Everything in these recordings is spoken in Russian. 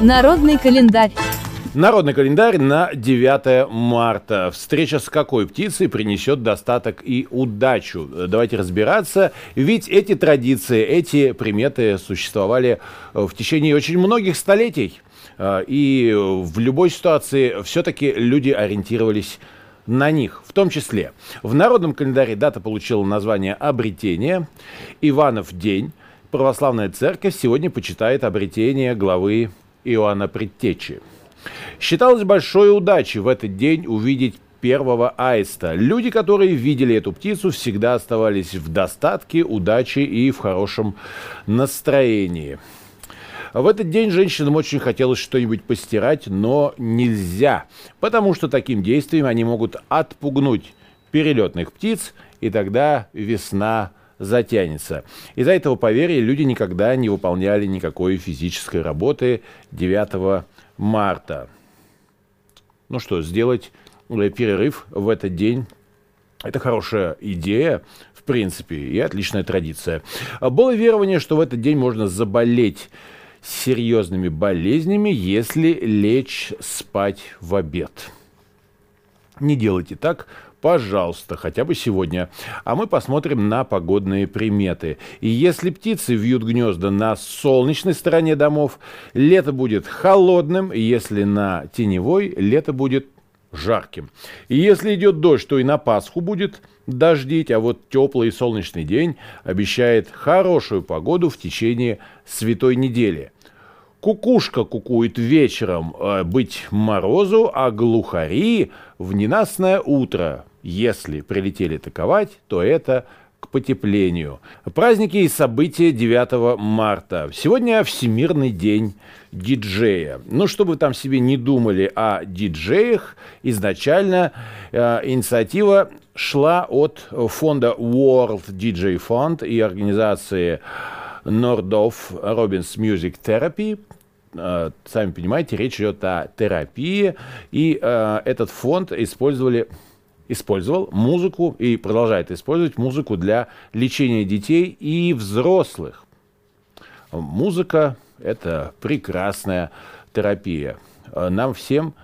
Народный календарь. Народный календарь на 9 марта. Встреча с какой птицей принесет достаток и удачу? Давайте разбираться. Ведь эти традиции, эти приметы существовали в течение очень многих столетий. И в любой ситуации все-таки люди ориентировались на них. В том числе в народном календаре дата получила название «Обретение», «Иванов день». Православная церковь сегодня почитает обретение главы Иоанна Предтечи. Считалось большой удачей в этот день увидеть первого аиста. Люди, которые видели эту птицу, всегда оставались в достатке, удаче и в хорошем настроении. В этот день женщинам очень хотелось что-нибудь постирать, но нельзя, потому что таким действием они могут отпугнуть перелетных птиц, и тогда весна затянется. Из-за этого поверья люди никогда не выполняли никакой физической работы 9 марта. Ну что, сделать перерыв в этот день это хорошая идея, в принципе, и отличная традиция. Было верование, что в этот день можно заболеть серьезными болезнями, если лечь спать в обед. Не делайте так, пожалуйста, хотя бы сегодня. А мы посмотрим на погодные приметы. И если птицы вьют гнезда на солнечной стороне домов, лето будет холодным, если на теневой, лето будет жарким. И если идет дождь, то и на Пасху будет дождить, а вот теплый и солнечный день обещает хорошую погоду в течение святой недели. Кукушка кукует вечером э, быть морозу, а глухари в ненастное утро. Если прилетели таковать, то это к потеплению. Праздники и события 9 марта. Сегодня Всемирный день диджея. Ну, чтобы там себе не думали о диджеях, изначально э, инициатива шла от фонда World DJ Fund и организации Нордов Робинс Music Therapy. Э, сами понимаете, речь идет о терапии, и э, этот фонд использовали использовал музыку и продолжает использовать музыку для лечения детей и взрослых. Музыка – это прекрасная терапия. Нам всем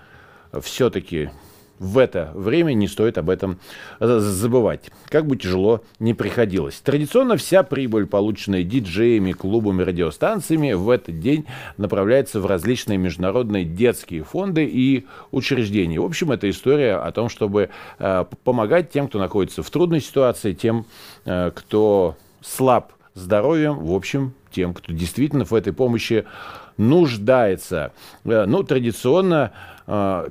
все-таки в это время не стоит об этом забывать. Как бы тяжело не приходилось. Традиционно вся прибыль, полученная диджеями, клубами, радиостанциями, в этот день направляется в различные международные детские фонды и учреждения. В общем, это история о том, чтобы э, помогать тем, кто находится в трудной ситуации, тем, э, кто слаб здоровьем, в общем, тем, кто действительно в этой помощи нуждается. Э, ну, традиционно э,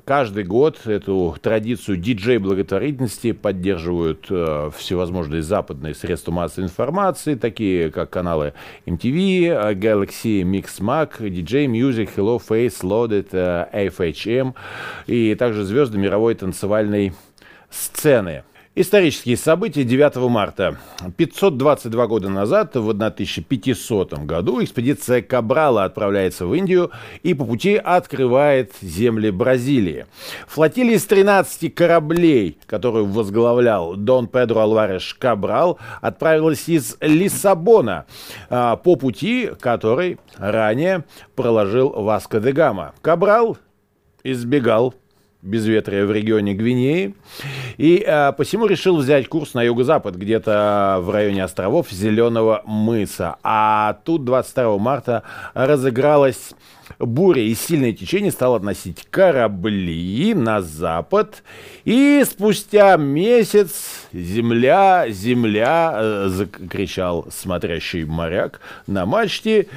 каждый год эту традицию диджей-благотворительности поддерживают э, всевозможные западные средства массовой информации, такие как каналы MTV, Galaxy, Mixmag, DJ Music, Hello Face, Loaded, FHM и также звезды мировой танцевальной сцены. Исторические события 9 марта. 522 года назад, в 1500 году, экспедиция Кабрала отправляется в Индию и по пути открывает земли Бразилии. Флотилия из 13 кораблей, которую возглавлял Дон Педро Алвареш Кабрал, отправилась из Лиссабона а, по пути, который ранее проложил Васко де Гама. Кабрал избегал безветрия в регионе Гвинеи. И э, посему решил взять курс на юго-запад, где-то в районе островов Зеленого мыса. А тут 22 марта разыгралась буря и сильное течение стало относить корабли на запад. И спустя месяц «Земля, земля!» э, закричал смотрящий моряк на мачте.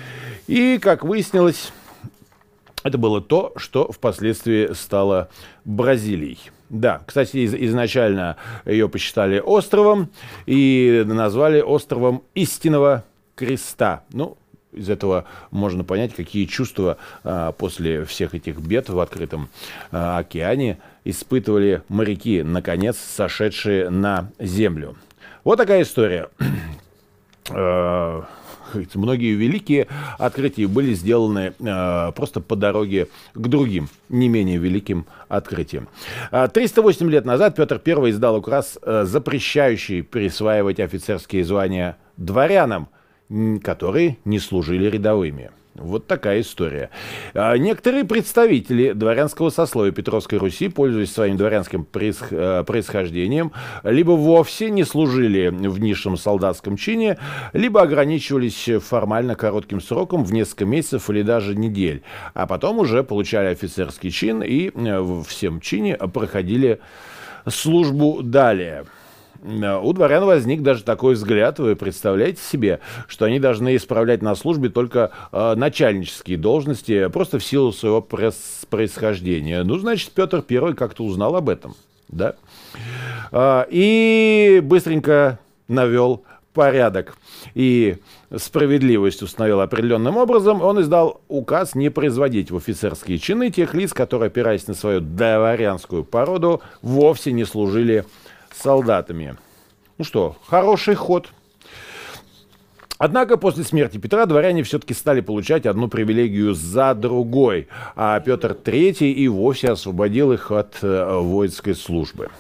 И, как выяснилось, это было то, что впоследствии стало Бразилией. Да, кстати, из- изначально ее посчитали островом и назвали островом истинного креста. Ну, из этого можно понять, какие чувства а, после всех этих бед в открытом а, океане испытывали моряки, наконец сошедшие на землю. Вот такая история. А, многие великие открытия были сделаны э, просто по дороге к другим, не менее великим открытиям. 308 лет назад Петр I издал указ, э, запрещающий присваивать офицерские звания дворянам, которые не служили рядовыми. Вот такая история. А некоторые представители дворянского сословия Петровской Руси, пользуясь своим дворянским э, происхождением, либо вовсе не служили в низшем солдатском чине, либо ограничивались формально коротким сроком в несколько месяцев или даже недель, а потом уже получали офицерский чин и э, в всем чине проходили службу далее. Э, у дворян возник даже такой взгляд, вы представляете себе, что они должны исправлять на службе только э, начальнические должности, просто в силу своего происхождения. Ну, значит, Петр Первый как-то узнал об этом, да? Э, и быстренько навел порядок и справедливость установил определенным образом, он издал указ не производить в офицерские чины тех лиц, которые, опираясь на свою дворянскую породу, вовсе не служили солдатами. Ну что, хороший ход. Однако после смерти Петра дворяне все-таки стали получать одну привилегию за другой, а Петр III и вовсе освободил их от э, воинской службы.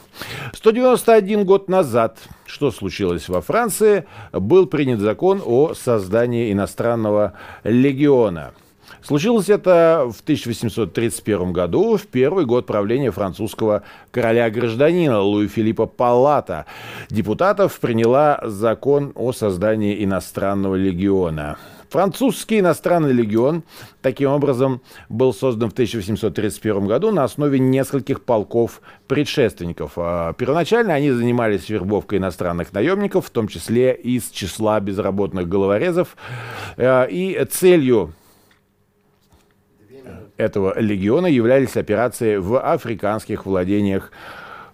191 год назад, что случилось во Франции, был принят закон о создании иностранного легиона – Случилось это в 1831 году, в первый год правления французского короля-гражданина Луи Филиппа Палата. Депутатов приняла закон о создании иностранного легиона. Французский иностранный легион, таким образом, был создан в 1831 году на основе нескольких полков предшественников. А первоначально они занимались вербовкой иностранных наемников, в том числе из числа безработных головорезов. Э, и целью этого легиона являлись операции в африканских владениях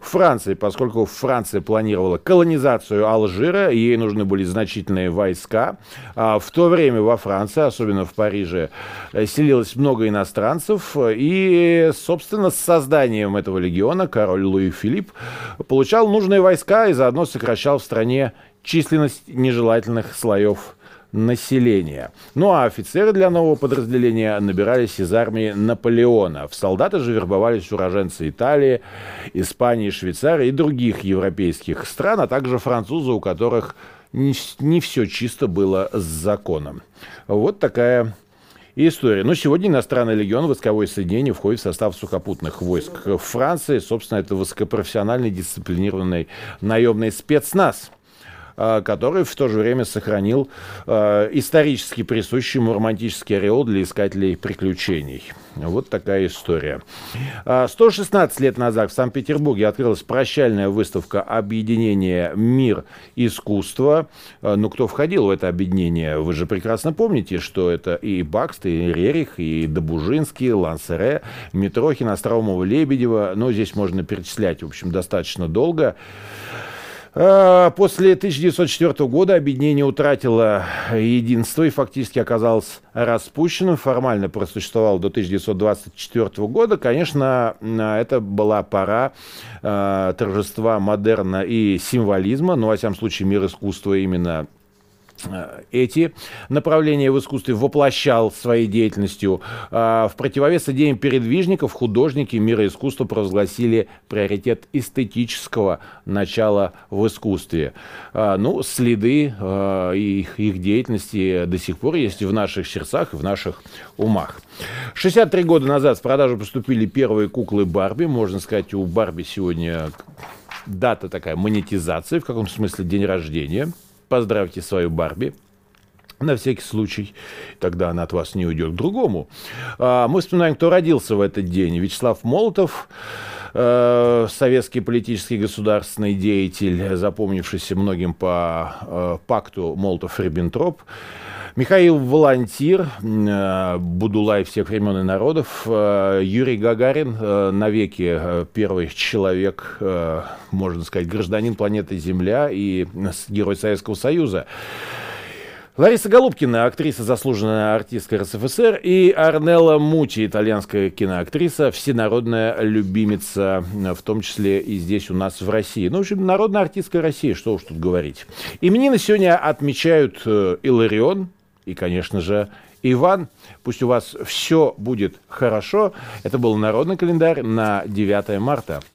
Франции, поскольку Франция планировала колонизацию Алжира, ей нужны были значительные войска. А в то время во Франции, особенно в Париже, селилось много иностранцев, и, собственно, с созданием этого легиона король Луи Филипп получал нужные войска и заодно сокращал в стране численность нежелательных слоев населения. Ну а офицеры для нового подразделения набирались из армии Наполеона. В солдаты же вербовались уроженцы Италии, Испании, Швейцарии и других европейских стран, а также французы, у которых не, все чисто было с законом. Вот такая история. Но сегодня иностранный легион войсковое соединение входит в состав сухопутных войск Франции. Собственно, это высокопрофессиональный дисциплинированный наемный спецназ – который в то же время сохранил э, исторически присущий ему романтический ореол для искателей приключений. Вот такая история. 116 э, лет назад в Санкт-Петербурге открылась прощальная выставка объединения «Мир искусства». Ну, кто входил в это объединение? Вы же прекрасно помните, что это и Бакст, и Рерих, и Добужинский, Лансере, Митрохин, Остроумова, Лебедева. Но здесь можно перечислять, в общем, достаточно долго. А, после 1904 года объединение утратило единство и фактически оказалось распущенным. Формально просуществовало до 1924 года. Конечно, это была пора а, торжества модерна и символизма, но, во всяком случае, мир искусства именно эти направления в искусстве воплощал своей деятельностью. А, в противовес идеям передвижников художники мира искусства провозгласили приоритет эстетического начала в искусстве. А, ну, следы а, их, их деятельности до сих пор есть в наших сердцах и в наших умах. 63 года назад в продажу поступили первые куклы Барби. Можно сказать, у Барби сегодня дата такая монетизации, в каком смысле день рождения – Поздравьте свою Барби. На всякий случай, тогда она от вас не уйдет к другому. А, мы вспоминаем, кто родился в этот день. Вячеслав Молотов, э, советский политический государственный деятель, запомнившийся многим по э, пакту Молотов-Риббентроп. Михаил Волонтир, э, Будулай всех времен и народов, э, Юрий Гагарин, э, навеки первый человек, можно сказать, гражданин планеты Земля и герой Советского Союза. Лариса Голубкина, актриса, заслуженная артистка РСФСР, и Арнелла Мучи, итальянская киноактриса, всенародная любимица, в том числе и здесь у нас в России. Ну, в общем, народная артистка России, что уж тут говорить. Именины сегодня отмечают Иларион, и, конечно же, Иван. Пусть у вас все будет хорошо. Это был народный календарь на 9 марта.